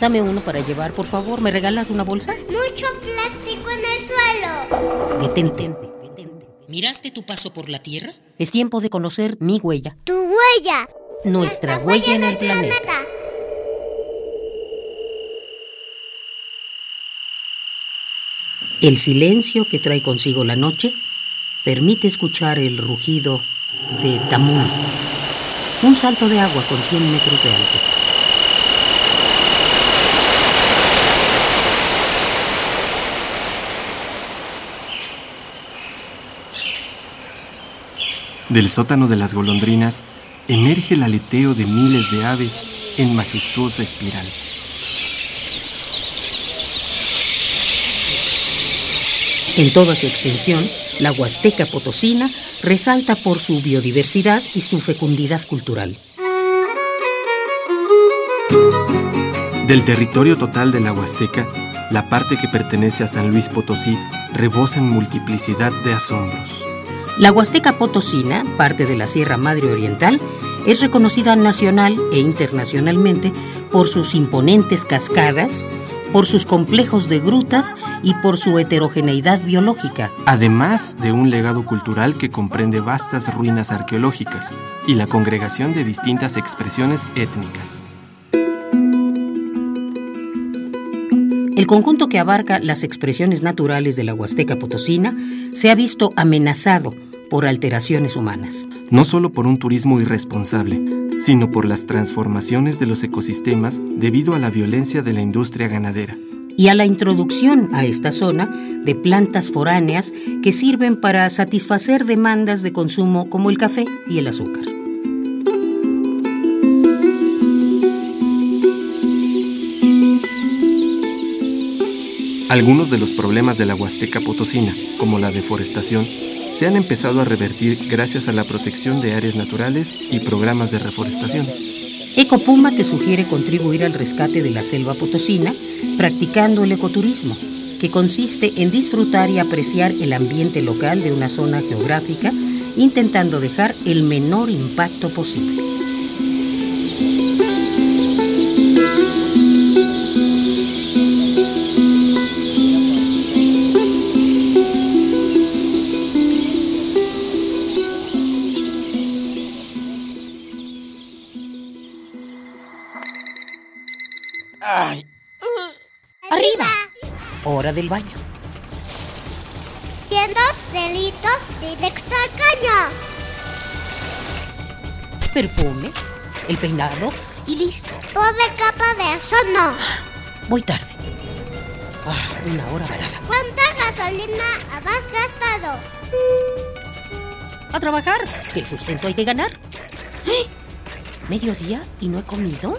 Dame uno para llevar, por favor. ¿Me regalas una bolsa? Mucho plástico en el suelo. Detente, detente. ¿Miraste tu paso por la Tierra? Es tiempo de conocer mi huella. Tu huella. Nuestra huella en el planeta. El silencio que trae consigo la noche permite escuchar el rugido de Tamul, un salto de agua con 100 metros de alto. Del sótano de las golondrinas emerge el aleteo de miles de aves en majestuosa espiral. En toda su extensión, la Huasteca Potosina resalta por su biodiversidad y su fecundidad cultural. Del territorio total de la Huasteca, la parte que pertenece a San Luis Potosí rebosa en multiplicidad de asombros. La Huasteca Potosina, parte de la Sierra Madre Oriental, es reconocida nacional e internacionalmente por sus imponentes cascadas, por sus complejos de grutas y por su heterogeneidad biológica. Además de un legado cultural que comprende vastas ruinas arqueológicas y la congregación de distintas expresiones étnicas. El conjunto que abarca las expresiones naturales de la Huasteca Potosina se ha visto amenazado por alteraciones humanas. No solo por un turismo irresponsable, sino por las transformaciones de los ecosistemas debido a la violencia de la industria ganadera. Y a la introducción a esta zona de plantas foráneas que sirven para satisfacer demandas de consumo como el café y el azúcar. Algunos de los problemas de la Huasteca Potosina, como la deforestación, se han empezado a revertir gracias a la protección de áreas naturales y programas de reforestación. Ecopuma te sugiere contribuir al rescate de la selva potosina practicando el ecoturismo, que consiste en disfrutar y apreciar el ambiente local de una zona geográfica, intentando dejar el menor impacto posible. Arriba. Hora del baño. Siendo delitos directo al caño. Perfume, el peinado y listo. Pobre capa de eso no. Voy tarde. Ah, una hora varada. ¿Cuánta gasolina has gastado? A trabajar, que el sustento hay que ganar. ¡Eh! ¿Mediodía y no he comido?